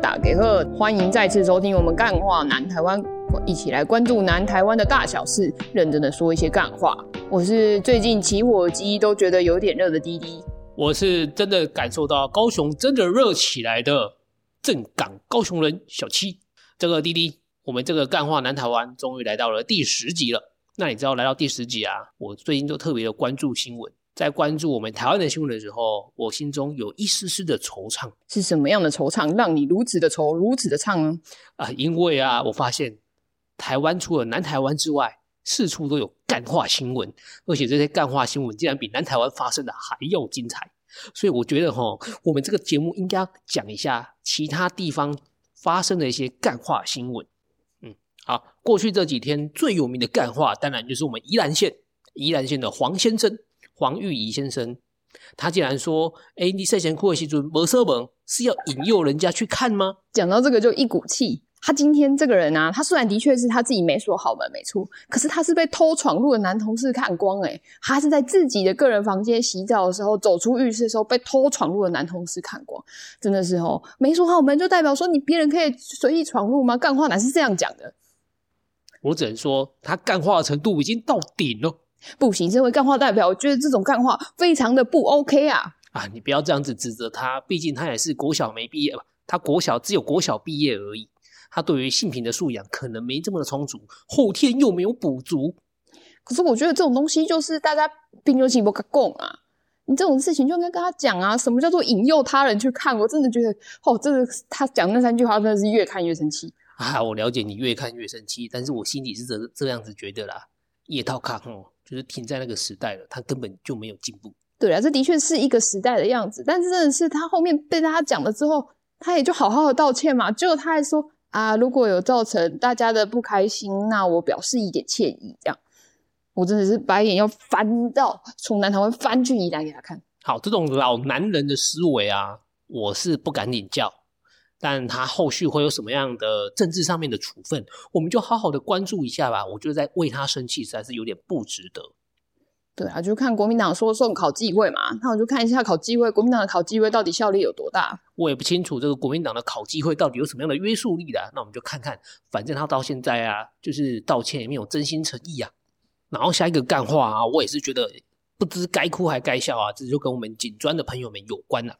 打给鹤，欢迎再次收听我们干话南台湾，一起来关注南台湾的大小事，认真的说一些干话。我是最近起火机都觉得有点热的滴滴，我是真的感受到高雄真的热起来的正港高雄人小七。这个滴滴，我们这个干话南台湾终于来到了第十集了。那你知道来到第十集啊，我最近都特别的关注新闻。在关注我们台湾的新闻的时候，我心中有一丝丝的惆怅。是什么样的惆怅，让你如此的惆，如此的怅呢？啊，因为啊，我发现台湾除了南台湾之外，四处都有干化新闻，而且这些干化新闻竟然比南台湾发生的还要精彩。所以我觉得哈，我们这个节目应该要讲一下其他地方发生的一些干化新闻。嗯，好，过去这几天最有名的干化，当然就是我们宜兰县宜兰县的黄先生。黄玉仪先生，他竟然说：“哎、欸，你赛前哭的时阵没说门，是要引诱人家去看吗？”讲到这个就一股气。他今天这个人啊，他虽然的确是他自己没锁好门，没出，可是他是被偷闯入的男同事看光。诶，他是在自己的个人房间洗澡的时候，走出浴室的时候被偷闯入的男同事看光，真的是哦，没锁好门就代表说你别人可以随意闯入吗？干话哪是这样讲的？我只能说他干话的程度已经到顶了。不行，身为干话代表，我觉得这种干话非常的不 OK 啊！啊，你不要这样子指责他，毕竟他也是国小没毕业吧？他国小只有国小毕业而已，他对于性平的素养可能没这么的充足，后天又没有补足。可是我觉得这种东西就是大家并有起不共啊！你这种事情就应该跟他讲啊！什么叫做引诱他人去看？我真的觉得，哦，这个他讲那三句话真的是越看越生气啊！我了解你越看越生气，但是我心里是这这样子觉得啦，叶套卡哦。就是停在那个时代了，他根本就没有进步。对啊，这的确是一个时代的样子，但是真的是他后面被大家讲了之后，他也就好好的道歉嘛。结果他还说啊，如果有造成大家的不开心，那我表示一点歉意。这样，我真的是白眼要翻到从南台湾翻去宜兰给他看。好，这种老男人的思维啊，我是不敢领教。但他后续会有什么样的政治上面的处分，我们就好好的关注一下吧。我觉得在为他生气实在是有点不值得。对啊，就看国民党说送考纪会嘛，那我就看一下考纪会，国民党的考纪会到底效力有多大。我也不清楚这个国民党的考纪会到底有什么样的约束力的。那我们就看看，反正他到现在啊，就是道歉也没有真心诚意啊。然后下一个干话啊，我也是觉得不知该哭还该笑啊，这就跟我们警专的朋友们有关了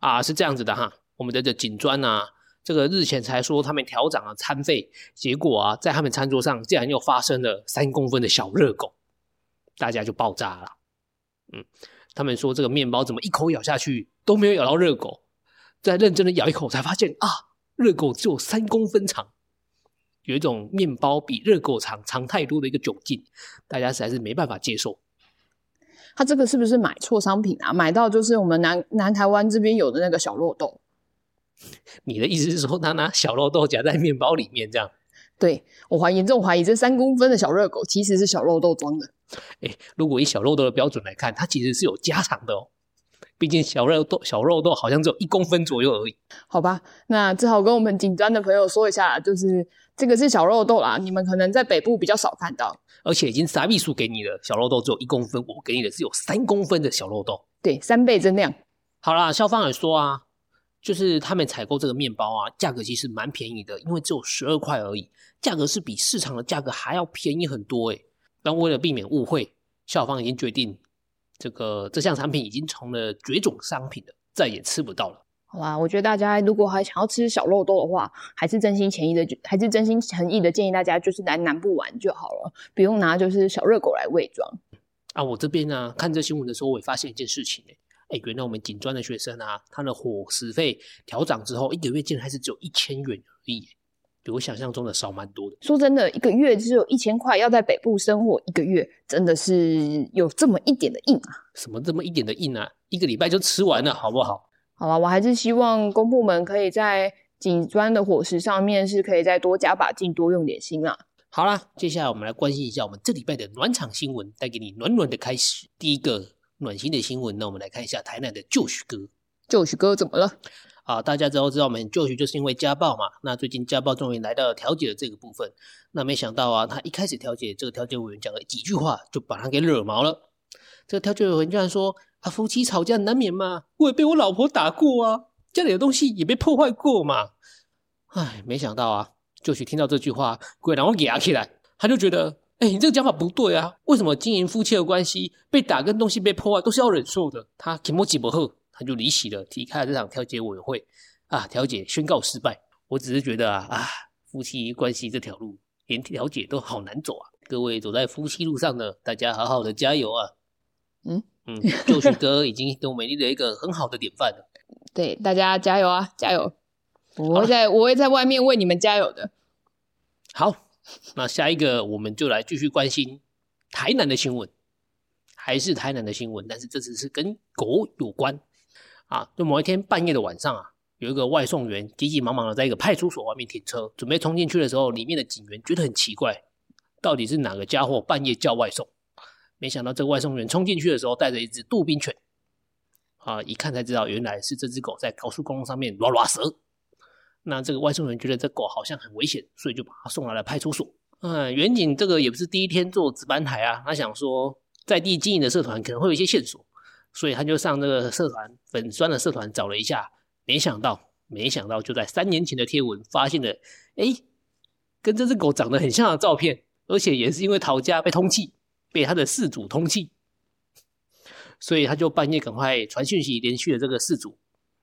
啊，是这样子的哈。我们的这锦砖啊，这个日前才说他们调涨了餐费，结果啊，在他们餐桌上竟然又发生了三公分的小热狗，大家就爆炸了。嗯，他们说这个面包怎么一口咬下去都没有咬到热狗，再认真的咬一口才发现啊，热狗只有三公分长，有一种面包比热狗长长太多的一个窘境，大家实在是没办法接受。他这个是不是买错商品啊？买到就是我们南南台湾这边有的那个小肉豆。你的意思是说，他拿小肉豆夹在面包里面这样？对，我怀疑，严重怀疑这三公分的小热狗其实是小肉豆装的。诶，如果以小肉豆的标准来看，它其实是有加长的哦。毕竟小肉豆小肉豆好像只有一公分左右而已。好吧，那只好跟我们警专的朋友说一下，就是这个是小肉豆啦，你们可能在北部比较少看到。而且已经撒秘书给你了，小肉豆只有一公分，我给你的是有三公分的小肉豆。对，三倍增量。好啦，校方也说啊。就是他们采购这个面包啊，价格其实蛮便宜的，因为只有十二块而已，价格是比市场的价格还要便宜很多诶。但为了避免误会，校方已经决定，这个这项产品已经成了绝种商品了，再也吃不到了。好啦，我觉得大家如果还想要吃小肉豆的话，还是真心诚意的，还是真心诚意的建议大家就是来南部玩就好了，不用拿就是小热狗来伪装。啊，我这边呢、啊、看这新闻的时候，我也发现一件事情诶。哎，原来我们警专的学生啊，他的伙食费调涨之后，一个月竟然还是只有一千元而已，比我想象中的少蛮多的。说真的，一个月只有一千块，要在北部生活一个月，真的是有这么一点的硬啊！什么这么一点的硬啊？一个礼拜就吃完了，好不好？好了，我还是希望公部门可以在警专的伙食上面是可以再多加把劲，多用点心啊。好啦，接下来我们来关心一下我们这礼拜的暖场新闻，带给你暖暖的开始。第一个。暖心的新闻，那我们来看一下台南的 Josh 哥。Josh 哥怎么了？啊，大家都知道我们 Josh 就是因为家暴嘛。那最近家暴终于来到了调解的这个部分。那没想到啊，他一开始调解，这个调解委员讲了几句话，就把他给惹毛了。这个调解委员居然说：“啊，夫妻吵架难免嘛，我也被我老婆打过啊。”家里的东西也被破坏过嘛。唉，没想到啊，就许听到这句话，鬼然后给压起来，他就觉得，哎，你这个讲法不对啊，为什么经营夫妻的关系被打跟东西被破坏都是要忍受的？他提莫吉伯赫，他就离席了，离开了这场调解委员会啊，调解宣告失败。我只是觉得啊啊，夫妻关系这条路连调解都好难走啊。各位走在夫妻路上的，大家好好的加油啊！嗯嗯，就许哥已经给我们立了一个很好的典范了。对，大家加油啊，加油！我会在我会在外面为你们加油的。好，那下一个我们就来继续关心台南的新闻，还是台南的新闻，但是这次是跟狗有关啊。就某一天半夜的晚上啊，有一个外送员急急忙忙的在一个派出所外面停车，准备冲进去的时候，里面的警员觉得很奇怪。到底是哪个家伙半夜叫外送？没想到这个外送员冲进去的时候带着一只杜宾犬，啊，一看才知道原来是这只狗在高速公路上面拉拉蛇。那这个外送员觉得这狗好像很危险，所以就把它送来了派出所。嗯，员警这个也不是第一天做值班台啊，他想说在地经营的社团可能会有一些线索，所以他就上这个社团粉专的社团找了一下，没想到，没想到就在三年前的贴文发现了，诶，跟这只狗长得很像的照片。而且也是因为逃家被通缉，被他的事主通缉，所以他就半夜赶快传讯息联系了这个事主，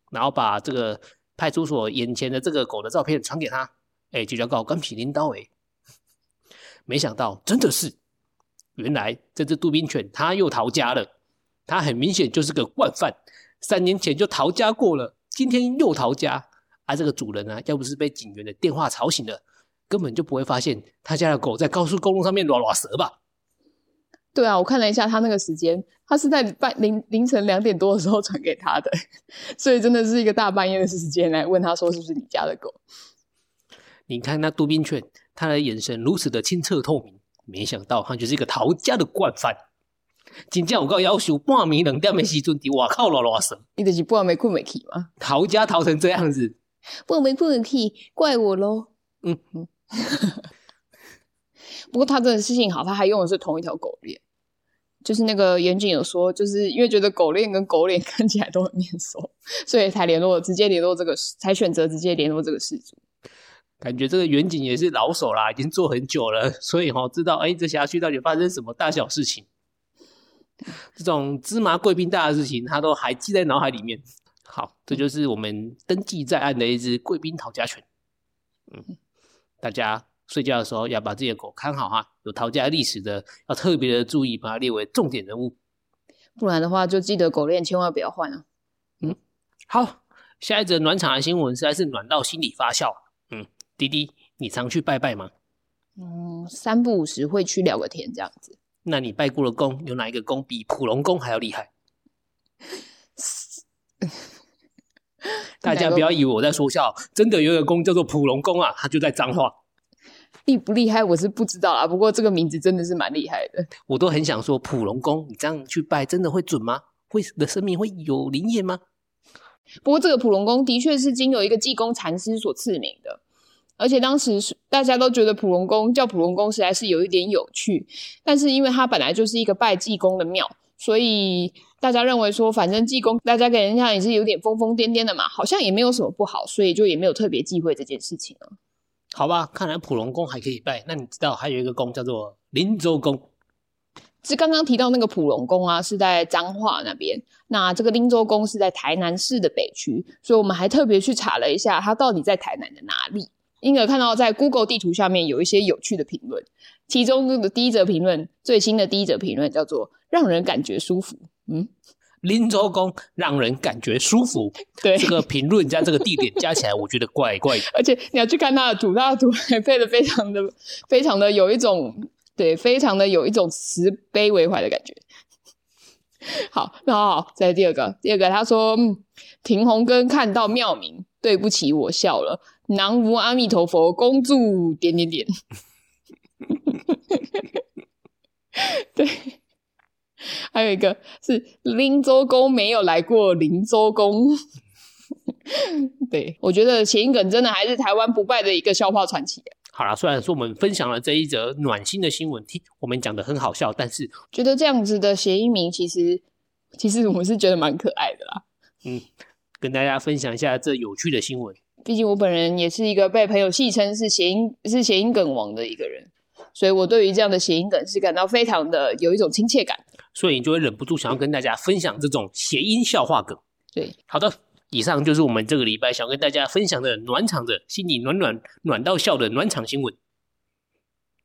然后把这个派出所眼前的这个狗的照片传给他，哎，就叫告干皮领导哎，没想到真的是，原来这只杜宾犬它又逃家了，它很明显就是个惯犯，三年前就逃家过了，今天又逃家，而、啊、这个主人呢、要不是被警员的电话吵醒了。根本就不会发现他家的狗在高速公路上面拉拉蛇吧？对啊，我看了一下他那个时间，他是在半凌凌晨两点多的时候传给他的，所以真的是一个大半夜的时间来问他说是不是你家的狗。你看那杜宾犬，他的眼神如此的清澈透明，没想到他就是一个逃家的惯犯。今天我告要求半暝两点的时阵在外口拉拉蛇，你就是半暝困不起吗？逃家逃成这样子，半暝困未起，怪我喽。嗯嗯。不过他真的是幸好，他还用的是同一条狗链，就是那个员警有说，就是因为觉得狗链跟狗脸 看起来都很面熟，所以才联络，直接联络这个，才选择直接联络这个事主。感觉这个远景也是老手啦，已经做很久了，所以哈知道哎，这辖区到底发生什么大小事情，这种芝麻贵宾大的事情，他都还记在脑海里面。好，这就是我们登记在案的一只贵宾讨价犬。嗯。大家睡觉的时候要把自己的狗看好哈，有逃家历史的要特别的注意，把它列为重点人物。不然的话，就记得狗链千万不要换啊。嗯，好，下一则暖场的新闻实在是暖到心里发笑。嗯，滴滴，你常去拜拜吗？嗯，三不五时会去聊个天这样子。那你拜过的宫有哪一个宫比普龙宫还要厉害？大家不要以为我在说笑，真的有一个宫叫做普龙宫啊，它就在彰化。厉不厉害我是不知道啦，不过这个名字真的是蛮厉害的。我都很想说普龙宫，你这样去拜真的会准吗？会的生命会有灵验吗？不过这个普龙宫的确是经由一个济公禅师所赐名的，而且当时大家都觉得普龙宫叫普龙宫实在是有一点有趣，但是因为它本来就是一个拜济公的庙，所以。大家认为说，反正济公，大家给人家也是有点疯疯癫癫的嘛，好像也没有什么不好，所以就也没有特别忌讳这件事情了。好吧，看来普龙宫还可以拜。那你知道还有一个宫叫做林州宫？是刚刚提到那个普龙宫啊，是在彰化那边。那这个林州宫是在台南市的北区，所以我们还特别去查了一下，它到底在台南的哪里。因而看到在 Google 地图下面有一些有趣的评论，其中的第一则评论，最新的第一则评论叫做“让人感觉舒服”。嗯，林州公让人感觉舒服。对，这个评论加这个地点加起来，我觉得怪怪的。而且你要去看他的图，他的图还配的非常的、非常的有一种，对，非常的有一种慈悲为怀的感觉。好，那好，好，再第二个，第二个他说，嗯，停红根看到妙明，对不起，我笑了。南无阿弥陀佛，恭祝点点点。对。还有一个是林周公没有来过林周公，对，我觉得谐音梗真的还是台湾不败的一个笑话传奇。好啦，虽然说我们分享了这一则暖心的新闻，听我们讲的很好笑，但是觉得这样子的谐音名其实其实我们是觉得蛮可爱的啦。嗯，跟大家分享一下这有趣的新闻。毕竟我本人也是一个被朋友戏称是谐音是谐音梗王的一个人，所以我对于这样的谐音梗是感到非常的有一种亲切感，所以你就会忍不住想要跟大家分享这种谐音笑话梗。对，好的，以上就是我们这个礼拜想跟大家分享的暖场的心里暖暖暖到笑的暖场新闻。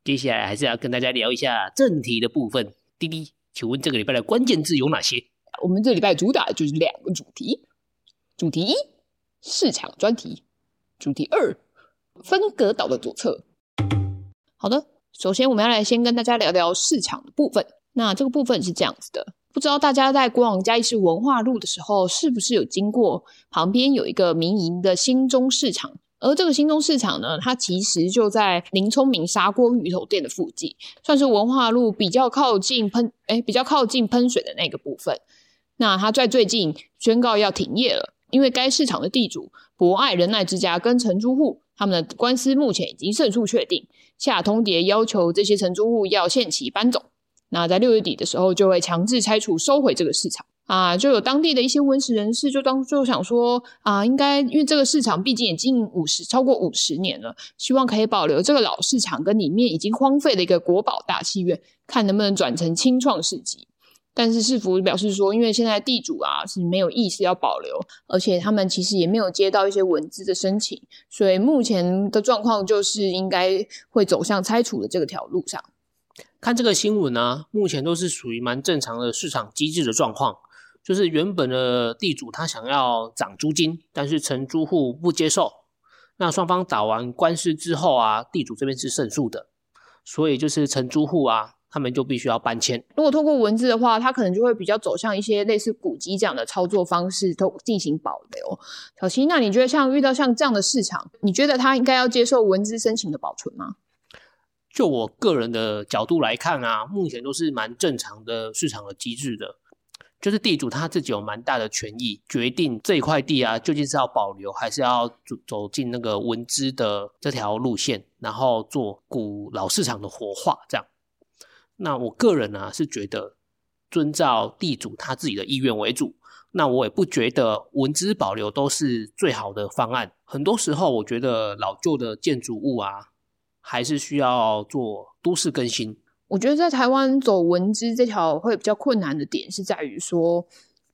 接下来还是要跟大家聊一下正题的部分。滴滴，请问这个礼拜的关键字有哪些？我们这礼拜主打的就是两个主题，主题一，市场专题。主题二，分隔岛的左侧。好的，首先我们要来先跟大家聊聊市场的部分。那这个部分是这样子的，不知道大家在过往嘉义市文化路的时候，是不是有经过旁边有一个民营的新中市场？而这个新中市场呢，它其实就在林聪明砂锅鱼头店的附近，算是文化路比较靠近喷，哎，比较靠近喷水的那个部分。那它在最近宣告要停业了。因为该市场的地主博爱仁爱之家跟承租户他们的官司目前已经胜诉确定，下通牒要求这些承租户要限期搬走。那在六月底的时候就会强制拆除收回这个市场啊，就有当地的一些文史人士就当就想说啊，应该因为这个市场毕竟已经五十超过五十年了，希望可以保留这个老市场跟里面已经荒废的一个国宝大戏院，看能不能转成清创市集。但是市府表示说，因为现在地主啊是没有意思要保留，而且他们其实也没有接到一些文资的申请，所以目前的状况就是应该会走向拆除的这个条路上。看这个新闻啊，目前都是属于蛮正常的市场机制的状况，就是原本的地主他想要涨租金，但是承租户不接受，那双方打完官司之后啊，地主这边是胜诉的，所以就是承租户啊。他们就必须要搬迁。如果透过文字的话，他可能就会比较走向一些类似古籍这样的操作方式，都进行保留。小七，那你觉得像遇到像这样的市场，你觉得他应该要接受文字申请的保存吗？就我个人的角度来看啊，目前都是蛮正常的市场的机制的，就是地主他自己有蛮大的权益，决定这一块地啊究竟是要保留，还是要走走进那个文资的这条路线，然后做古老市场的活化这样。那我个人呢、啊、是觉得遵照地主他自己的意愿为主。那我也不觉得文资保留都是最好的方案。很多时候，我觉得老旧的建筑物啊，还是需要做都市更新。我觉得在台湾走文资这条会比较困难的点是在于说，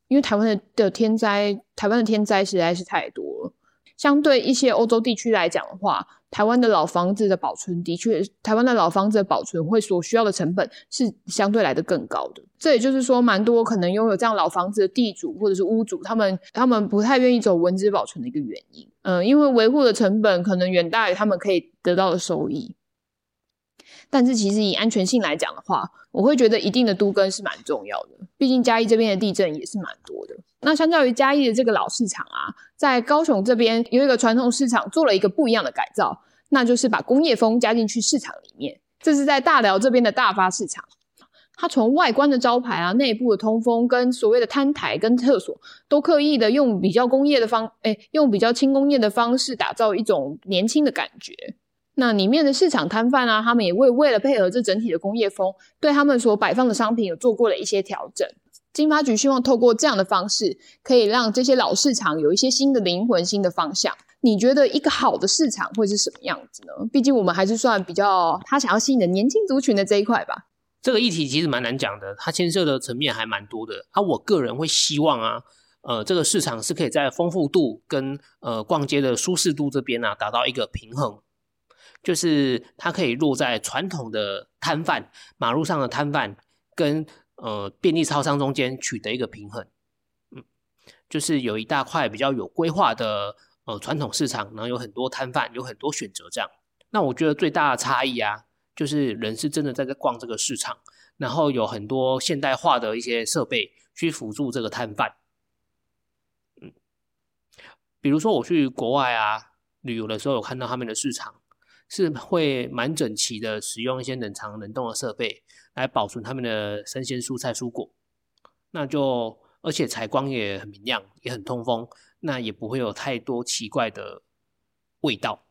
因为台湾的的天灾，台湾的天灾实在是太多了。相对一些欧洲地区来讲的话，台湾的老房子的保存的确，台湾的老房子的保存会所需要的成本是相对来的更高的。这也就是说，蛮多可能拥有这样老房子的地主或者是屋主，他们他们不太愿意走文资保存的一个原因。嗯，因为维护的成本可能远大于他们可以得到的收益。但是其实以安全性来讲的话，我会觉得一定的都更是蛮重要的。毕竟嘉义这边的地震也是蛮多的。那相较于嘉义的这个老市场啊，在高雄这边有一个传统市场做了一个不一样的改造，那就是把工业风加进去市场里面。这是在大寮这边的大发市场，它从外观的招牌啊、内部的通风跟所谓的摊台跟厕所，都刻意的用比较工业的方，哎，用比较轻工业的方式打造一种年轻的感觉。那里面的市场摊贩啊，他们也为为了配合这整体的工业风，对他们所摆放的商品有做过了一些调整。经发局希望透过这样的方式，可以让这些老市场有一些新的灵魂、新的方向。你觉得一个好的市场会是什么样子呢？毕竟我们还是算比较他想要吸引的年轻族群的这一块吧。这个议题其实蛮难讲的，它牵涉的层面还蛮多的。啊，我个人会希望啊，呃，这个市场是可以在丰富度跟呃逛街的舒适度这边啊达到一个平衡，就是它可以落在传统的摊贩、马路上的摊贩跟。呃，便利超商中间取得一个平衡，嗯，就是有一大块比较有规划的呃传统市场，然后有很多摊贩，有很多选择这样。那我觉得最大的差异啊，就是人是真的在这逛这个市场，然后有很多现代化的一些设备去辅助这个摊贩，嗯，比如说我去国外啊旅游的时候，有看到他们的市场是会蛮整齐的，使用一些冷藏冷冻的设备。来保存他们的生鲜蔬菜蔬果，那就而且采光也很明亮，也很通风，那也不会有太多奇怪的味道。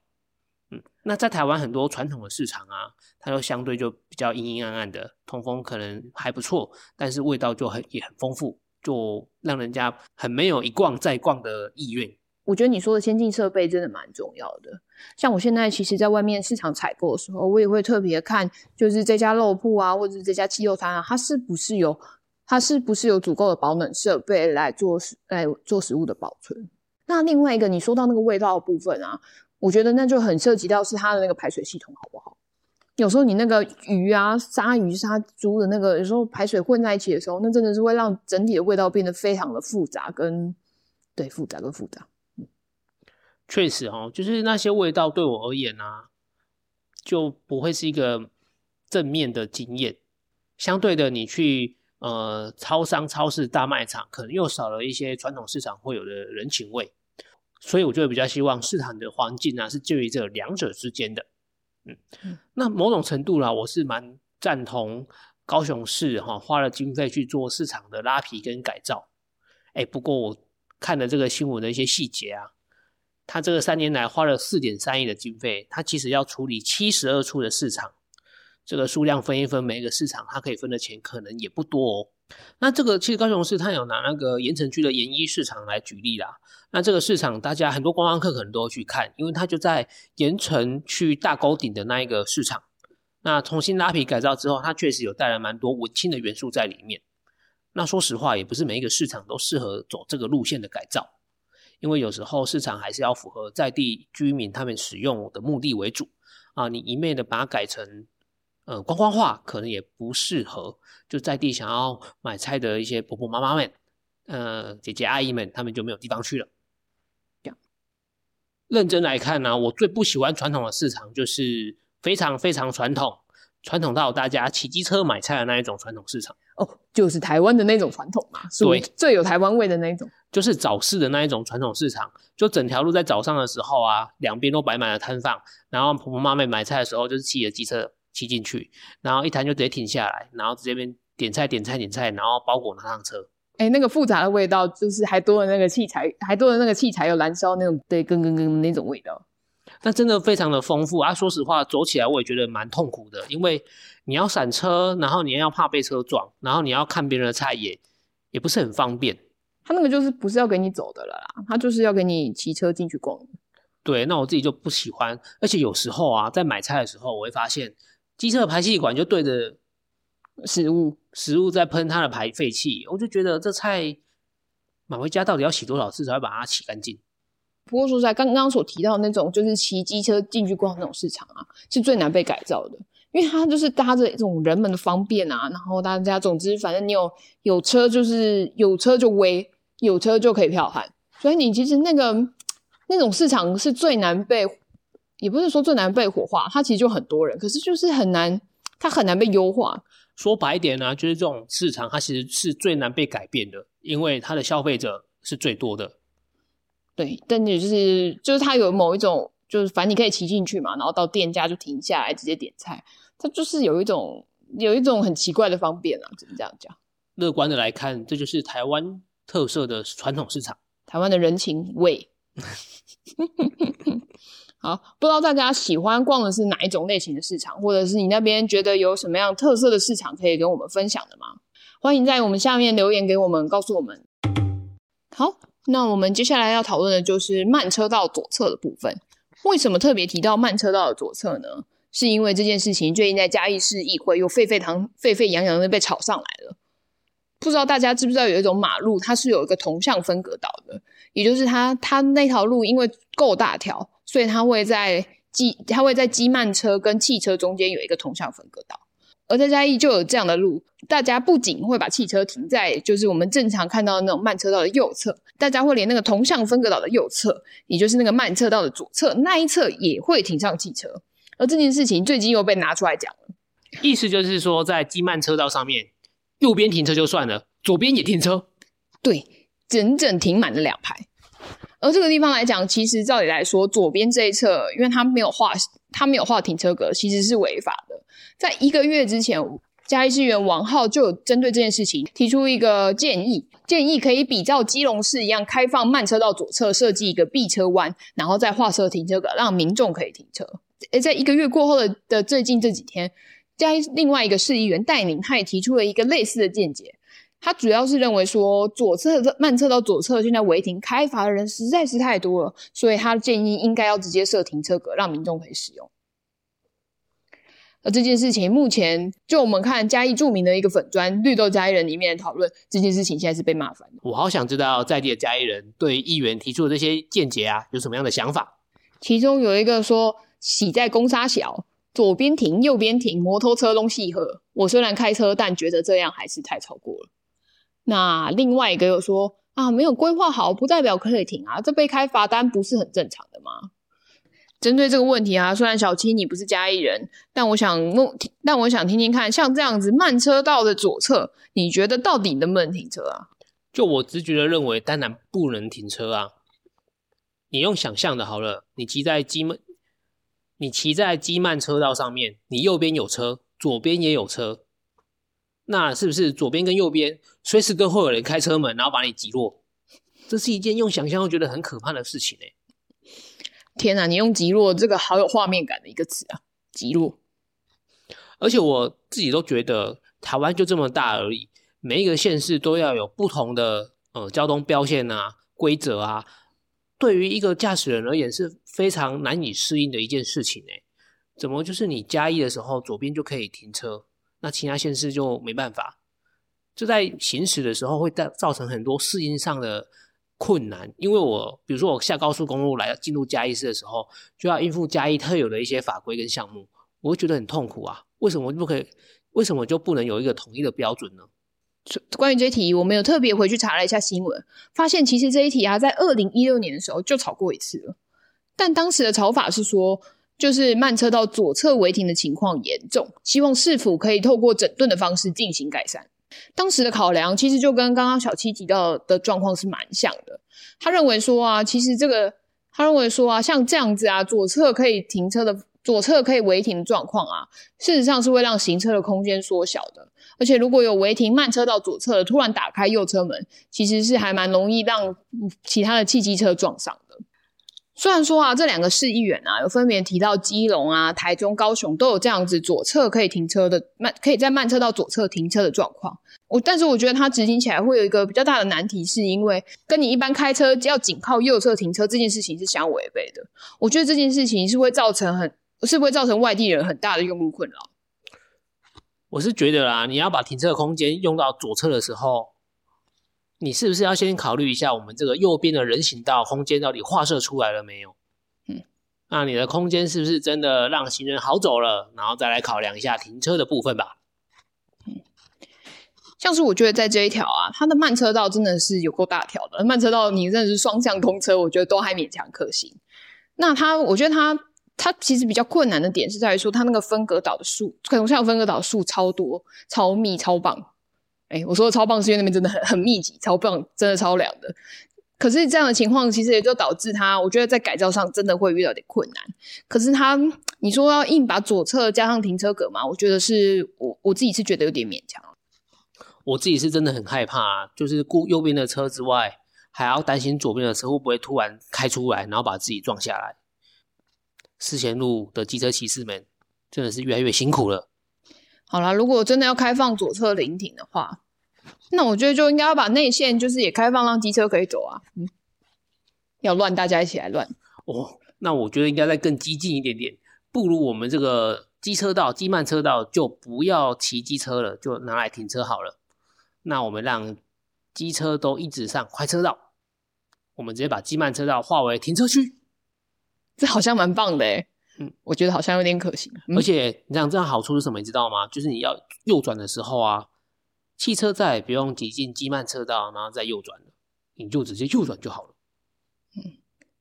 那在台湾很多传统的市场啊，它就相对就比较阴阴暗暗的，通风可能还不错，但是味道就很也很丰富，就让人家很没有一逛再逛的意愿。我觉得你说的先进设备真的蛮重要的。像我现在其实，在外面市场采购的时候，我也会特别看，就是这家肉铺啊，或者是这家鸡肉摊啊，它是不是有，它是不是有足够的保暖设备来做食来做食物的保存。那另外一个，你说到那个味道的部分啊，我觉得那就很涉及到是它的那个排水系统好不好？有时候你那个鱼啊，鲨鱼、鲨猪的那个，有时候排水混在一起的时候，那真的是会让整体的味道变得非常的复杂，跟对复杂跟复杂。确实哦，就是那些味道对我而言啊，就不会是一个正面的经验。相对的，你去。呃，超商、超市、大卖场可能又少了一些传统市场会有的人情味，所以我就会比较希望市场的环境啊是介于这两者之间的。嗯，嗯，那某种程度啦，我是蛮赞同高雄市哈花了经费去做市场的拉皮跟改造。哎，不过我看了这个新闻的一些细节啊，他这个三年来花了四点三亿的经费，他其实要处理七十二处的市场。这个数量分一分，每一个市场他可以分的钱可能也不多哦。那这个其实高雄市它有拿那个盐埕区的盐一市场来举例啦。那这个市场大家很多观光客可能都会去看，因为它就在盐埕区大沟顶的那一个市场。那重新拉皮改造之后，它确实有带来蛮多文青的元素在里面。那说实话，也不是每一个市场都适合走这个路线的改造，因为有时候市场还是要符合在地居民他们使用的目的为主啊。你一昧的把它改成。呃，观光化可能也不适合，就在地想要买菜的一些婆婆妈妈们，呃，姐姐阿姨们，他们就没有地方去了。这样，认真来看呢、啊，我最不喜欢传统的市场，就是非常非常传统，传统到大家骑机车买菜的那一种传统市场。哦，就是台湾的那种传统嘛，对，最有台湾味的那一种，就是早市的那一种传统市场，就整条路在早上的时候啊，两边都摆满了摊贩，然后婆婆妈妈们买菜的时候，就是骑着机车。骑进去，然后一弹就直接停下来，然后直接边点菜点菜点菜，然后包裹拿上车。哎、欸，那个复杂的味道，就是还多了那个器材，还多了那个器材有燃烧那种，对，跟跟跟那种味道。那真的非常的丰富啊！说实话，走起来我也觉得蛮痛苦的，因为你要闪车，然后你要怕被车撞，然后你要看别人的菜也也不是很方便。他那个就是不是要给你走的了啦，他就是要给你骑车进去逛。对，那我自己就不喜欢，而且有时候啊，在买菜的时候，我会发现。机车的排气管就对着食物，食物在喷它的排废气，我就觉得这菜买回家到底要洗多少次才会把它洗干净？不过说实在，刚刚所提到那种就是骑机车进去逛那种市场啊，是最难被改造的，因为它就是搭着这种人们的方便啊，然后大家总之反正你有有车就是有车就威，有车就可以票悍，所以你其实那个那种市场是最难被。也不是说最难被火化，它其实就很多人，可是就是很难，它很难被优化。说白一点呢、啊，就是这种市场它其实是最难被改变的，因为它的消费者是最多的。对，但也就是就是它有某一种，就是反正你可以骑进去嘛，然后到店家就停下来直接点菜，它就是有一种有一种很奇怪的方便啊，只能这样讲。乐观的来看，这就是台湾特色的传统市场，台湾的人情味。好，不知道大家喜欢逛的是哪一种类型的市场，或者是你那边觉得有什么样特色的市场可以跟我们分享的吗？欢迎在我们下面留言给我们，告诉我们。好，那我们接下来要讨论的就是慢车道左侧的部分。为什么特别提到慢车道的左侧呢？是因为这件事情最近在嘉义市议会又沸沸腾、沸沸扬扬的被炒上来了。不知道大家知不知道有一种马路，它是有一个同向分隔岛的，也就是它它那条路因为够大条。所以它会在机，它会在机慢车跟汽车中间有一个同向分隔岛，而在嘉义就有这样的路，大家不仅会把汽车停在就是我们正常看到的那种慢车道的右侧，大家会连那个同向分隔岛的右侧，也就是那个慢车道的左侧那一侧也会停上汽车，而这件事情最近又被拿出来讲了，意思就是说在机慢车道上面，右边停车就算了，左边也停车，对，整整停满了两排。而这个地方来讲，其实照理来说，左边这一侧，因为它没有画，它没有画停车格，其实是违法的。在一个月之前，嘉义市议员王浩就针对这件事情提出一个建议，建议可以比照基隆市一样，开放慢车道左侧设计一个避车弯，然后再画设停车格，让民众可以停车。诶，在一个月过后的的最近这几天，嘉义另外一个市议员戴宁，他也提出了一个类似的见解。他主要是认为说，左侧慢车道左侧现在违停开罚的人实在是太多了，所以他建议应该要直接设停车格，让民众可以使用。而这件事情目前就我们看嘉义著名的一个粉砖绿豆嘉义人里面讨论这件事情，现在是被骂翻了。我好想知道在地的嘉义人对议员提出的这些见解啊，有什么样的想法？其中有一个说：“喜在公沙小，左边停，右边停，摩托车东西喝。我虽然开车，但觉得这样还是太超过了。”那另外一个又说：“啊，没有规划好，不代表可以停啊，这被开罚单不是很正常的吗？”针对这个问题啊，虽然小七你不是嘉义人，但我想问，但我想听听看，像这样子慢车道的左侧，你觉得到底能不能停车啊？就我直觉的认为，当然不能停车啊。你用想象的好了，你骑在机慢，你骑在机慢车道上面，你右边有车，左边也有车，那是不是左边跟右边随时都会有人开车门，然后把你挤落？这是一件用想象会觉得很可怕的事情哎。天哪，你用“击落”这个好有画面感的一个词啊！击落，而且我自己都觉得台湾就这么大而已，每一个县市都要有不同的呃交通标线啊、规则啊，对于一个驾驶人而言是非常难以适应的一件事情诶。怎么就是你加一的时候左边就可以停车，那其他县市就没办法？就在行驶的时候会造造成很多适应上的。困难，因为我比如说我下高速公路来进入嘉义市的时候，就要应付嘉义特有的一些法规跟项目，我会觉得很痛苦啊。为什么不可以？为什么就不能有一个统一的标准呢？关于这一题，我们有特别回去查了一下新闻，发现其实这一题啊，在二零一六年的时候就吵过一次了，但当时的吵法是说，就是慢车道左侧违停的情况严重，希望市府可以透过整顿的方式进行改善。当时的考量其实就跟刚刚小七提到的状况是蛮像的。他认为说啊，其实这个他认为说啊，像这样子啊，左侧可以停车的左侧可以违停的状况啊，事实上是会让行车的空间缩小的。而且如果有违停慢车道左侧的突然打开右车门，其实是还蛮容易让其他的汽机车撞上。虽然说啊，这两个市议员啊，有分别提到基隆啊、台中、高雄都有这样子左侧可以停车的慢，可以在慢车道左侧停车的状况。我但是我觉得它执行起来会有一个比较大的难题，是因为跟你一般开车要紧靠右侧停车这件事情是相违背的。我觉得这件事情是会造成很，是不会造成外地人很大的用路困扰。我是觉得啦，你要把停车空间用到左侧的时候。你是不是要先考虑一下，我们这个右边的人行道空间到底划设出来了没有？嗯，那你的空间是不是真的让行人好走了？然后再来考量一下停车的部分吧。嗯，像是我觉得在这一条啊，它的慢车道真的是有够大条的。慢车道你真的是双向通车，我觉得都还勉强可行。那它，我觉得它它其实比较困难的点是在于说，它那个分隔岛的树，可能像分隔岛树超多、超密、超棒。哎，我说的超棒是因为那边真的很很密集，超棒，真的超凉的。可是这样的情况，其实也就导致他，我觉得在改造上真的会遇到点困难。可是他，你说要硬把左侧加上停车格吗？我觉得是我我自己是觉得有点勉强。我自己是真的很害怕，就是顾右边的车之外，还要担心左边的车会不会突然开出来，然后把自己撞下来。四贤路的机车骑士们真的是越来越辛苦了。好啦，如果真的要开放左侧临停的话，那我觉得就应该要把内线就是也开放，让机车可以走啊。嗯，要乱，大家一起来乱。哦，那我觉得应该再更激进一点点，不如我们这个机车道、机慢车道就不要骑机车了，就拿来停车好了。那我们让机车都一直上快车道，我们直接把机慢车道划为停车区，这好像蛮棒的诶。嗯，我觉得好像有点可行。嗯、而且你想这样好处是什么？你知道吗？就是你要右转的时候啊，汽车在不用挤进机慢车道，然后再右转，你就直接右转就好了。嗯，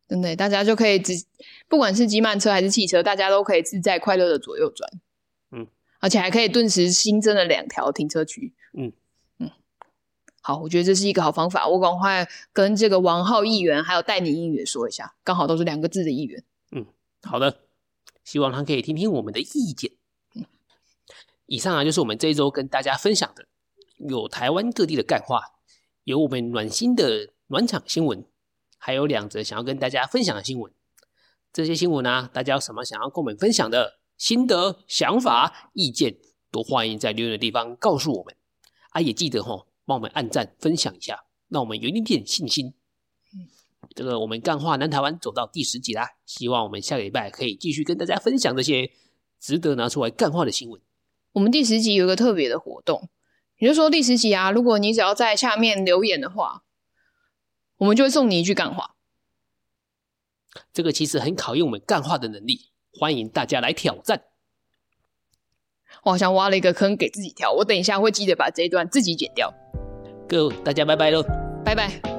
真的，大家就可以直，不管是机慢车还是汽车，大家都可以自在快乐的左右转。嗯，而且还可以顿时新增了两条停车区。嗯嗯，好，我觉得这是一个好方法。我赶快跟这个王浩议员还有戴宁议员说一下，刚好都是两个字的议员。嗯，好的。希望他可以听听我们的意见。以上啊，就是我们这一周跟大家分享的，有台湾各地的干话，有我们暖心的暖场新闻，还有两则想要跟大家分享的新闻。这些新闻呢、大家有什么想要跟我们分享的心得、想法、意见，都欢迎在留言的地方告诉我们。啊，也记得吼，帮我们按赞分享一下，让我们有一点点信心。这个我们干话南台湾走到第十集啦，希望我们下个礼拜可以继续跟大家分享这些值得拿出来干话的新闻。我们第十集有一个特别的活动，也就是说第十集啊，如果你只要在下面留言的话，我们就会送你一句干话。这个其实很考验我们干话的能力，欢迎大家来挑战。我好像挖了一个坑给自己跳，我等一下会记得把这一段自己剪掉。各位大家拜拜喽，拜拜。